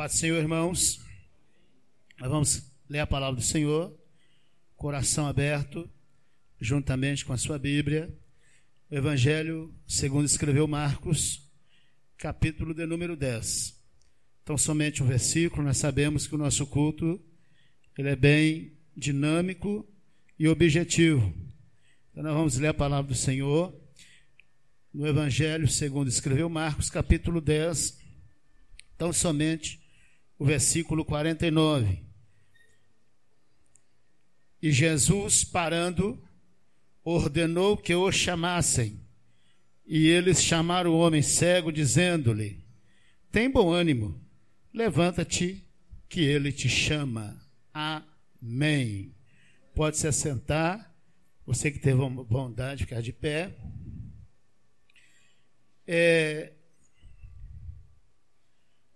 Paz do Senhor, irmãos. Nós vamos ler a palavra do Senhor, coração aberto, juntamente com a sua Bíblia. O Evangelho, segundo escreveu Marcos, capítulo de número 10. Então, somente um versículo, nós sabemos que o nosso culto ele é bem dinâmico e objetivo. Então, nós vamos ler a palavra do Senhor no Evangelho, segundo escreveu Marcos, capítulo 10. Então, somente o versículo 49. E Jesus, parando, ordenou que o chamassem. E eles chamaram o homem cego, dizendo-lhe: Tem bom ânimo, levanta-te, que ele te chama. Amém. Pode se assentar. Você que teve bondade de ficar de pé. É,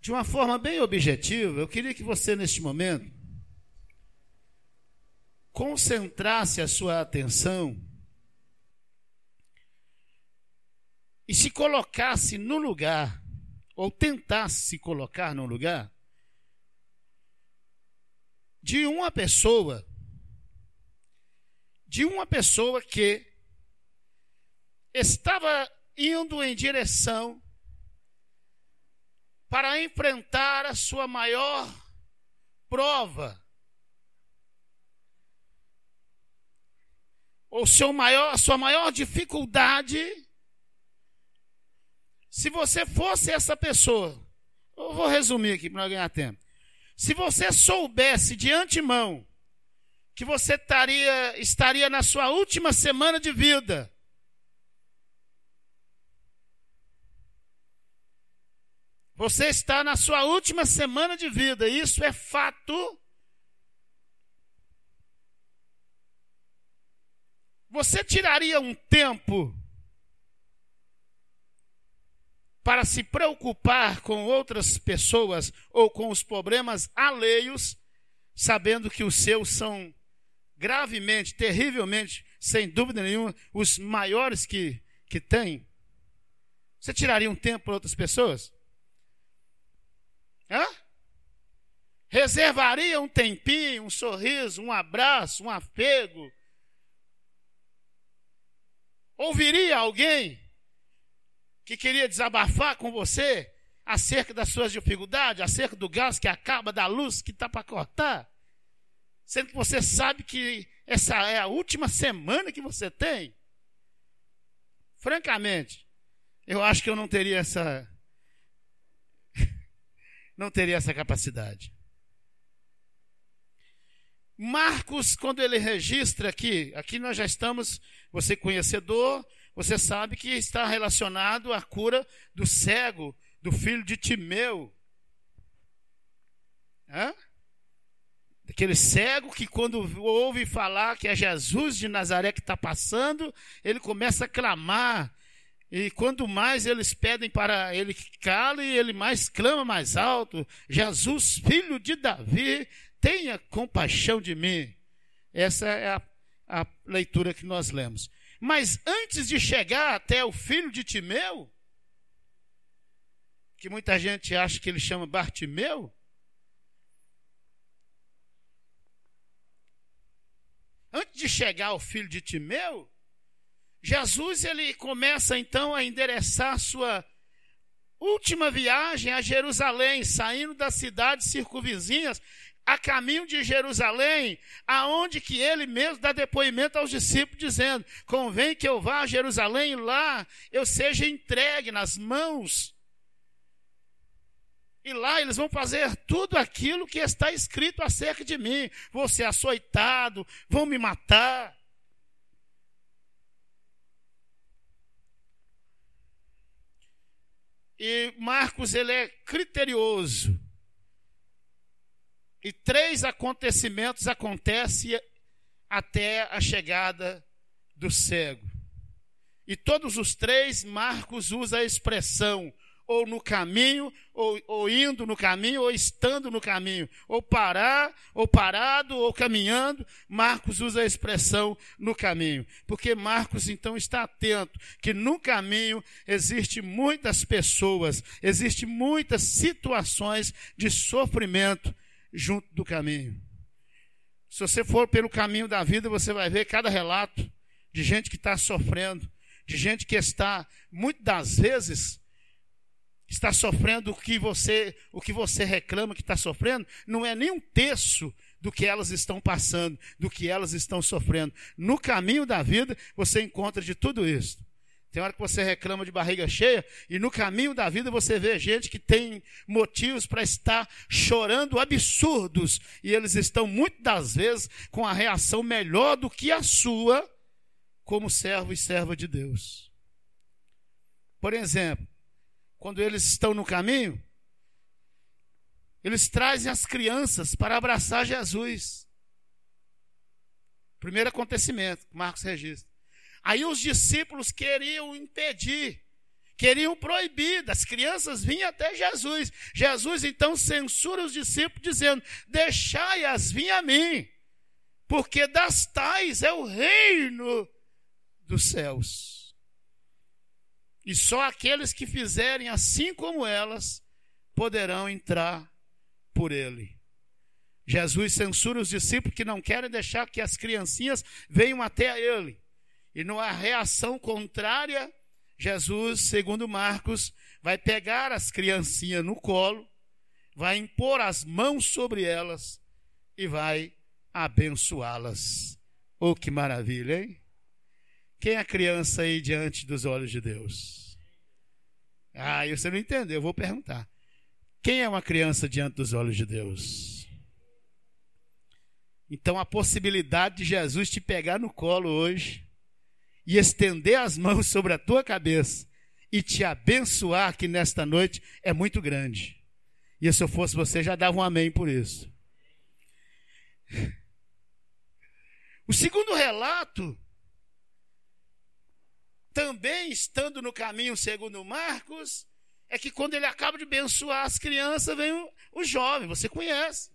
de uma forma bem objetiva, eu queria que você, neste momento, concentrasse a sua atenção e se colocasse no lugar, ou tentasse se colocar no lugar, de uma pessoa, de uma pessoa que estava indo em direção para enfrentar a sua maior prova. Ou seu maior, a sua maior dificuldade. Se você fosse essa pessoa, eu vou resumir aqui para ganhar tempo. Se você soubesse de antemão que você estaria na sua última semana de vida, Você está na sua última semana de vida, isso é fato. Você tiraria um tempo para se preocupar com outras pessoas ou com os problemas alheios, sabendo que os seus são gravemente, terrivelmente, sem dúvida nenhuma, os maiores que, que tem? Você tiraria um tempo para outras pessoas? Hã? Reservaria um tempinho, um sorriso, um abraço, um apego? Ouviria alguém que queria desabafar com você acerca das suas dificuldades, acerca do gás que acaba, da luz que está para cortar? Sendo que você sabe que essa é a última semana que você tem? Francamente, eu acho que eu não teria essa não teria essa capacidade. Marcos, quando ele registra aqui, aqui nós já estamos, você conhecedor, você sabe que está relacionado à cura do cego, do filho de Timeu. Hã? Aquele cego que, quando ouve falar que é Jesus de Nazaré que está passando, ele começa a clamar: e quanto mais eles pedem para ele que cale, ele mais clama mais alto: Jesus, filho de Davi, tenha compaixão de mim. Essa é a, a leitura que nós lemos. Mas antes de chegar até o filho de Timeu, que muita gente acha que ele chama Bartimeu, antes de chegar ao filho de Timeu, Jesus ele começa então a endereçar sua última viagem a Jerusalém, saindo das cidades circunvizinhas, a caminho de Jerusalém, aonde que ele mesmo dá depoimento aos discípulos dizendo: "Convém que eu vá a Jerusalém e lá eu seja entregue nas mãos e lá eles vão fazer tudo aquilo que está escrito acerca de mim. Vou ser açoitado, vão me matar. E Marcos ele é criterioso. E três acontecimentos acontecem até a chegada do cego. E todos os três, Marcos usa a expressão ou no caminho, ou, ou, indo no caminho, ou estando no caminho, ou parar, ou parado, ou caminhando. Marcos usa a expressão no caminho, porque Marcos então está atento que no caminho existe muitas pessoas, existe muitas situações de sofrimento junto do caminho. Se você for pelo caminho da vida, você vai ver cada relato de gente que está sofrendo, de gente que está, muitas das vezes, está sofrendo o que você, o que você reclama que está sofrendo, não é nem um terço do que elas estão passando, do que elas estão sofrendo. No caminho da vida, você encontra de tudo isso. Tem hora que você reclama de barriga cheia, e no caminho da vida você vê gente que tem motivos para estar chorando absurdos, e eles estão muitas das vezes com a reação melhor do que a sua, como servo e serva de Deus. Por exemplo, quando eles estão no caminho, eles trazem as crianças para abraçar Jesus. Primeiro acontecimento, Marcos registra. Aí os discípulos queriam impedir, queriam proibir, as crianças vinham até Jesus. Jesus então censura os discípulos, dizendo: Deixai-as vir a mim, porque das tais é o reino dos céus. E só aqueles que fizerem assim como elas poderão entrar por ele. Jesus censura os discípulos que não querem deixar que as criancinhas venham até ele. E numa reação contrária, Jesus, segundo Marcos, vai pegar as criancinhas no colo, vai impor as mãos sobre elas e vai abençoá-las. Oh, que maravilha, hein? Quem é criança aí diante dos olhos de Deus? Ah, você não entendeu, eu vou perguntar. Quem é uma criança diante dos olhos de Deus? Então a possibilidade de Jesus te pegar no colo hoje e estender as mãos sobre a tua cabeça e te abençoar aqui nesta noite é muito grande. E se eu fosse você, já dava um amém por isso. O segundo relato, também estando no caminho segundo Marcos, é que quando ele acaba de abençoar as crianças, vem o, o jovem, você conhece.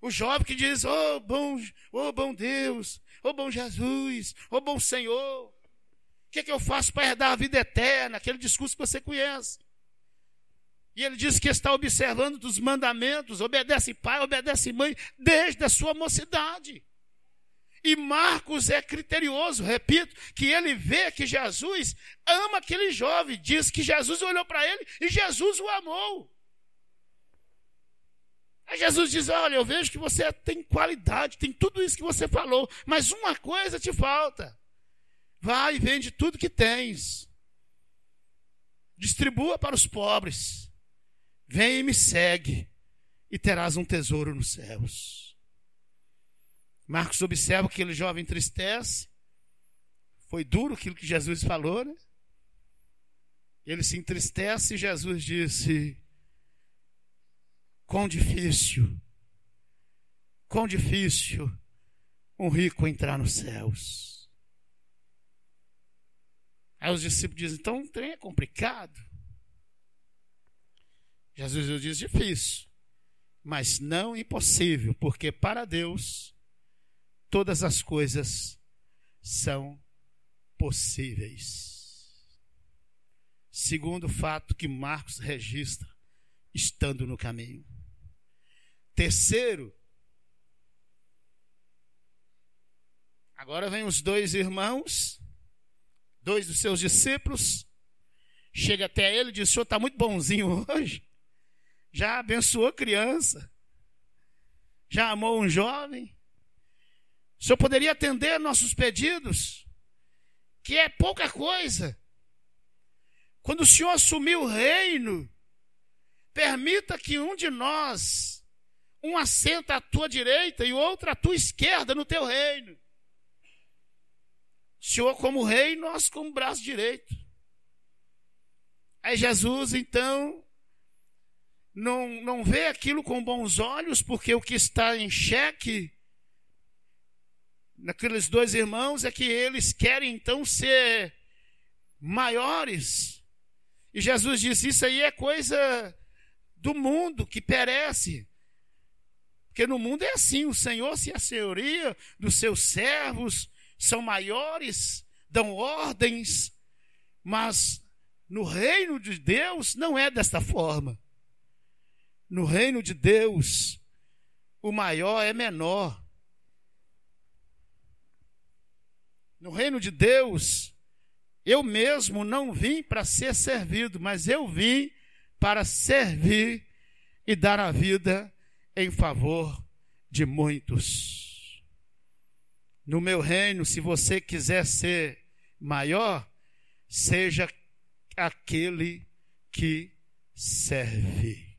O jovem que diz: Oh, bom, oh, bom Deus, oh, bom Jesus, oh, bom Senhor. O que, é que eu faço para herdar a vida eterna? Aquele discurso que você conhece. E ele diz que está observando dos mandamentos, obedece pai, obedece mãe, desde a sua mocidade. E Marcos é criterioso, repito, que ele vê que Jesus ama aquele jovem, diz que Jesus olhou para ele e Jesus o amou. Aí Jesus diz: Olha, eu vejo que você tem qualidade, tem tudo isso que você falou, mas uma coisa te falta. Vai e vende tudo que tens, distribua para os pobres, vem e me segue, e terás um tesouro nos céus. Marcos observa que aquele jovem entristece. Foi duro aquilo que Jesus falou, né? Ele se entristece e Jesus disse: Quão difícil, quão difícil um rico entrar nos céus. Aí os discípulos dizem: então o trem é complicado. Jesus diz: difícil, mas não impossível, porque para Deus todas as coisas são possíveis. Segundo fato que Marcos registra, estando no caminho. Terceiro, agora vem os dois irmãos, dois dos seus discípulos, chega até ele e diz: O senhor está muito bonzinho hoje, já abençoou criança, já amou um jovem, o senhor poderia atender nossos pedidos, que é pouca coisa. Quando o senhor assumiu o reino, permita que um de nós um assenta à tua direita e o outro à tua esquerda no teu reino. O Senhor como rei, nós como braço direito. Aí Jesus, então, não, não vê aquilo com bons olhos, porque o que está em xeque naqueles dois irmãos é que eles querem então ser maiores. E Jesus disse: Isso aí é coisa do mundo que perece. Porque no mundo é assim: o Senhor se assenhoria dos seus servos, são maiores, dão ordens, mas no reino de Deus não é desta forma. No reino de Deus, o maior é menor. No reino de Deus, eu mesmo não vim para ser servido, mas eu vim para servir e dar a vida em favor de muitos. No meu reino, se você quiser ser maior, seja aquele que serve.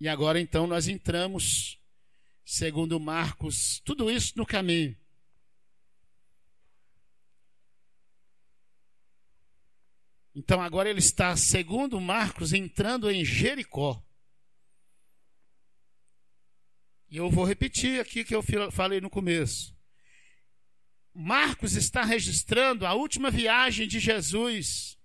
E agora então nós entramos, segundo Marcos, tudo isso no caminho. Então agora ele está, segundo Marcos, entrando em Jericó. E eu vou repetir aqui que eu falei no começo. Marcos está registrando a última viagem de Jesus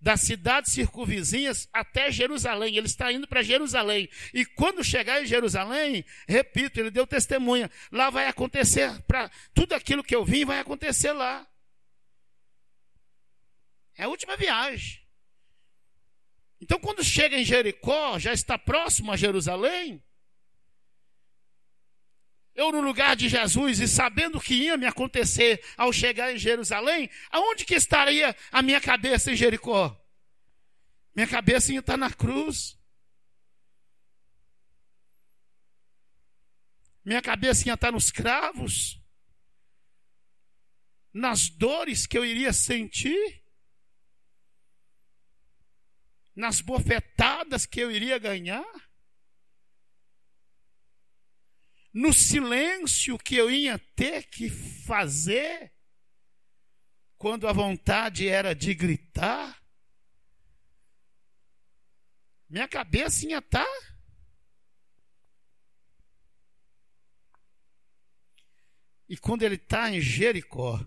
das cidades circunvizinhas até Jerusalém. Ele está indo para Jerusalém. E quando chegar em Jerusalém, repito, ele deu testemunha. Lá vai acontecer, para tudo aquilo que eu vim vai acontecer lá. É a última viagem. Então, quando chega em Jericó, já está próximo a Jerusalém, eu no lugar de Jesus e sabendo o que ia me acontecer ao chegar em Jerusalém, aonde que estaria a minha cabeça em Jericó? Minha cabeça ia estar na cruz. Minha cabeça ia estar nos cravos. Nas dores que eu iria sentir. Nas bofetadas que eu iria ganhar no silêncio que eu ia ter que fazer, quando a vontade era de gritar, minha cabeça ia estar. Tá e quando ele está em Jericó,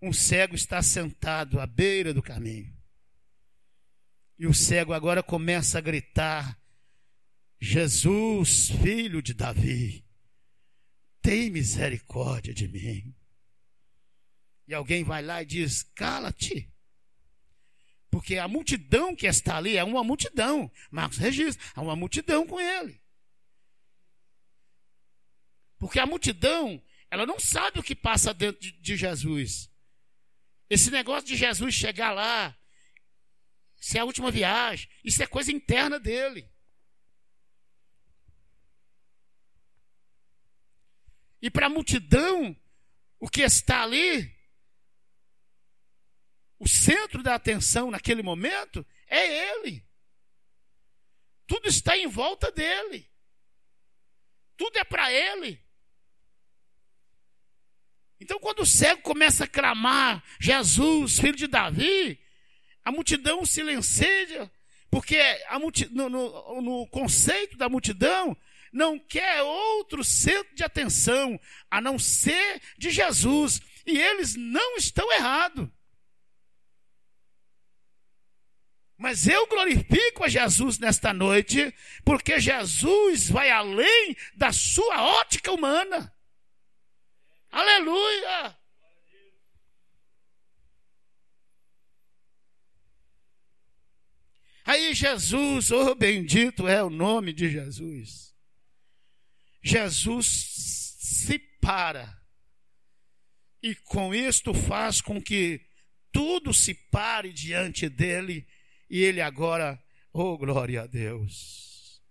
um cego está sentado à beira do caminho. E o cego agora começa a gritar Jesus, filho de Davi, tem misericórdia de mim. E alguém vai lá e diz: cala-te. Porque a multidão que está ali é uma multidão. Marcos registra, há uma multidão com ele. Porque a multidão, ela não sabe o que passa dentro de, de Jesus. Esse negócio de Jesus chegar lá, isso é a última viagem, isso é coisa interna dele. E para a multidão, o que está ali, o centro da atenção naquele momento, é Ele. Tudo está em volta dele. Tudo é para Ele. Então, quando o cego começa a clamar, Jesus, filho de Davi, a multidão silencia, porque a multi, no, no, no conceito da multidão, não quer outro centro de atenção a não ser de Jesus. E eles não estão errados. Mas eu glorifico a Jesus nesta noite, porque Jesus vai além da sua ótica humana. Aleluia! Aí Jesus, oh bendito é o nome de Jesus. Jesus se para. E com isto faz com que tudo se pare diante dele e ele agora, oh glória a Deus,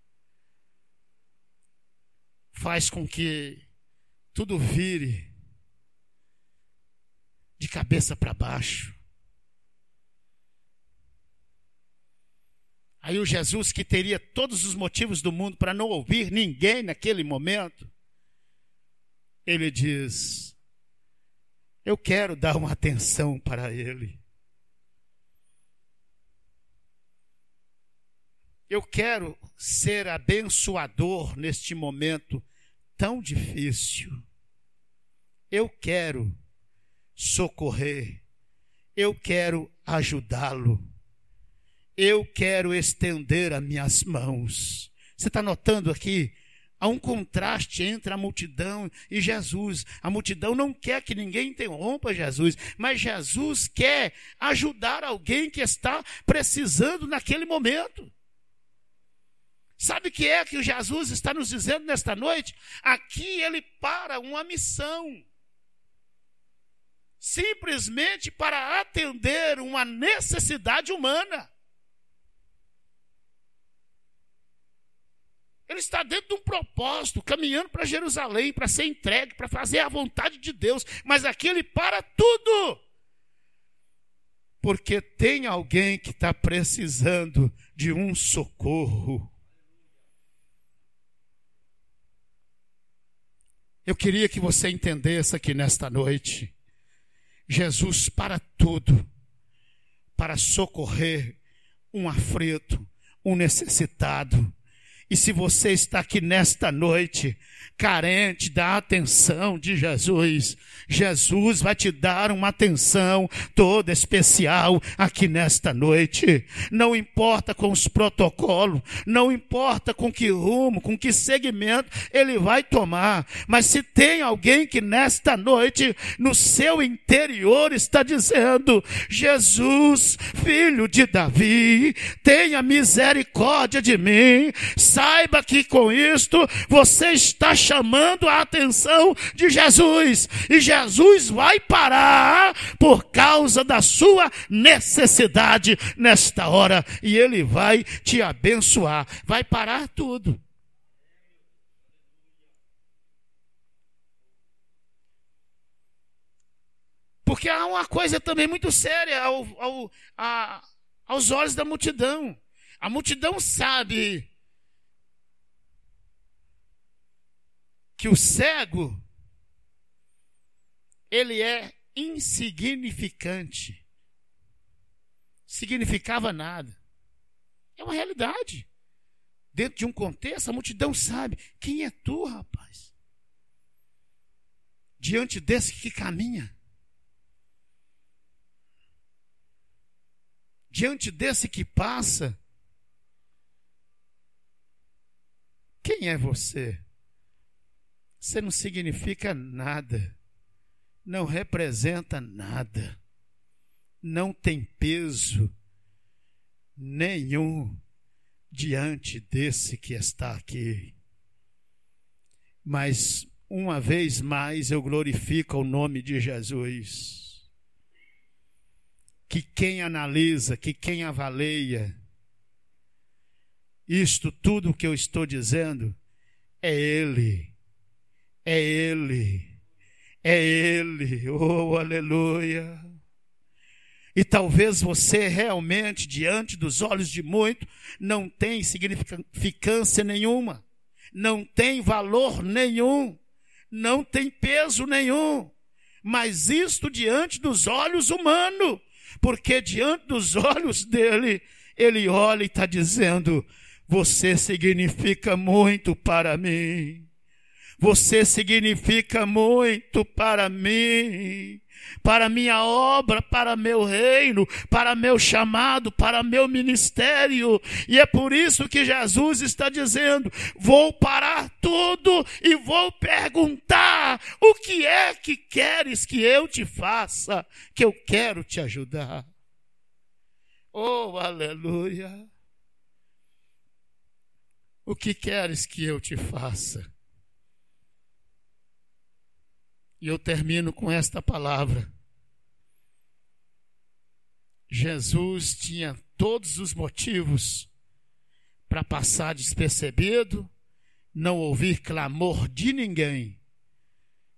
faz com que tudo vire de cabeça para baixo. Aí o Jesus, que teria todos os motivos do mundo para não ouvir ninguém naquele momento, ele diz: Eu quero dar uma atenção para ele. Eu quero ser abençoador neste momento tão difícil. eu quero socorrer, eu quero ajudá-lo, eu quero estender as minhas mãos. Você está notando aqui? Há um contraste entre a multidão e Jesus. A multidão não quer que ninguém interrompa Jesus, mas Jesus quer ajudar alguém que está precisando naquele momento. Sabe o que é que Jesus está nos dizendo nesta noite? Aqui ele para uma missão. Simplesmente para atender uma necessidade humana. Ele está dentro de um propósito, caminhando para Jerusalém, para ser entregue, para fazer a vontade de Deus. Mas aqui ele para tudo. Porque tem alguém que está precisando de um socorro. Eu queria que você entendesse aqui nesta noite. Jesus para tudo, para socorrer um aflito, um necessitado. E se você está aqui nesta noite, carente da atenção de Jesus, Jesus vai te dar uma atenção toda especial aqui nesta noite. Não importa com os protocolos, não importa com que rumo, com que segmento ele vai tomar, mas se tem alguém que nesta noite, no seu interior, está dizendo: Jesus, filho de Davi, tenha misericórdia de mim, saiba que com isto você está chamando a atenção de Jesus, e Jesus vai parar por causa da sua necessidade nesta hora, e Ele vai te abençoar, vai parar tudo. Porque há uma coisa também muito séria ao, ao, a, aos olhos da multidão. A multidão sabe que o cego ele é insignificante. Significava nada. É uma realidade. Dentro de um contexto, a multidão sabe quem é tu, rapaz. Diante desse que caminha. Diante desse que passa. Quem é você? Você não significa nada, não representa nada, não tem peso nenhum diante desse que está aqui. Mas, uma vez mais, eu glorifico o nome de Jesus. Que quem analisa, que quem avalia, isto tudo que eu estou dizendo, é Ele é Ele. É Ele. Oh, aleluia. E talvez você realmente, diante dos olhos de muito, não tem significância nenhuma, não tem valor nenhum, não tem peso nenhum. Mas isto diante dos olhos humanos, porque diante dos olhos dele, ele olha e está dizendo: Você significa muito para mim. Você significa muito para mim, para minha obra, para meu reino, para meu chamado, para meu ministério. E é por isso que Jesus está dizendo: vou parar tudo e vou perguntar: o que é que queres que eu te faça? Que eu quero te ajudar. Oh, aleluia! O que queres que eu te faça? E eu termino com esta palavra. Jesus tinha todos os motivos para passar despercebido, não ouvir clamor de ninguém,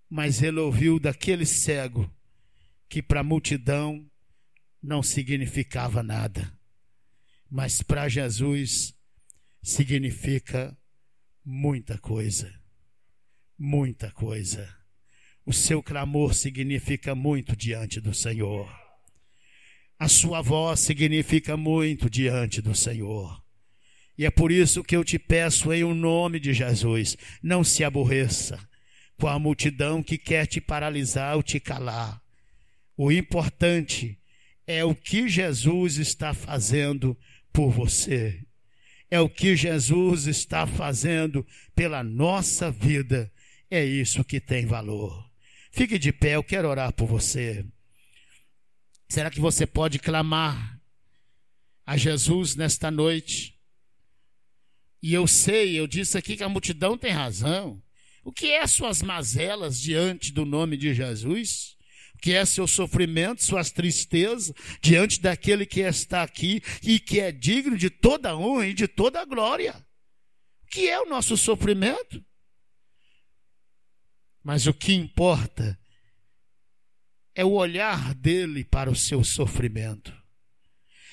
mas ele ouviu daquele cego que para a multidão não significava nada, mas para Jesus significa muita coisa, muita coisa. O seu clamor significa muito diante do Senhor. A sua voz significa muito diante do Senhor. E é por isso que eu te peço, em o nome de Jesus, não se aborreça com a multidão que quer te paralisar ou te calar. O importante é o que Jesus está fazendo por você. É o que Jesus está fazendo pela nossa vida. É isso que tem valor. Fique de pé, eu quero orar por você. Será que você pode clamar a Jesus nesta noite? E eu sei, eu disse aqui que a multidão tem razão. O que é suas mazelas diante do nome de Jesus? O que é seu sofrimento, suas tristezas diante daquele que está aqui e que é digno de toda honra e de toda glória? O que é o nosso sofrimento? Mas o que importa é o olhar dele para o seu sofrimento,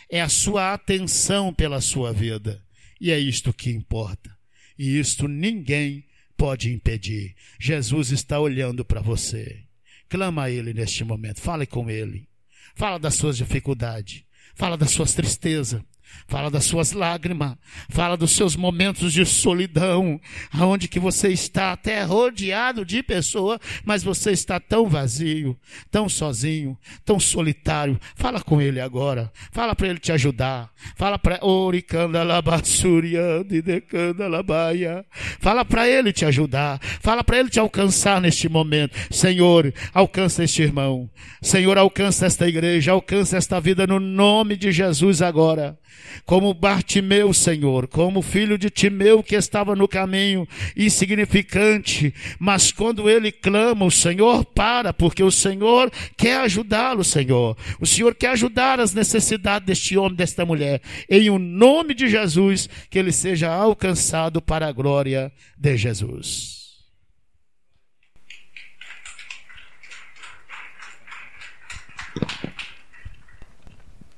é a sua atenção pela sua vida, e é isto que importa. E isto ninguém pode impedir. Jesus está olhando para você. Clama a Ele neste momento, fale com Ele. Fala das suas dificuldades, fala das suas tristezas, Fala das suas lágrimas, fala dos seus momentos de solidão, aonde que você está até rodeado de pessoa, mas você está tão vazio, tão sozinho, tão solitário. Fala com ele agora. Fala para ele te ajudar. Fala para. Fala para ele te ajudar. Fala para ele te alcançar neste momento. Senhor, alcança este irmão. Senhor, alcança esta igreja, alcança esta vida no nome de Jesus agora como Bartimeu, Senhor, como filho de Timeu que estava no caminho, insignificante, mas quando ele clama, o Senhor para, porque o Senhor quer ajudá-lo, Senhor. O Senhor quer ajudar as necessidades deste homem, desta mulher. Em o nome de Jesus, que ele seja alcançado para a glória de Jesus.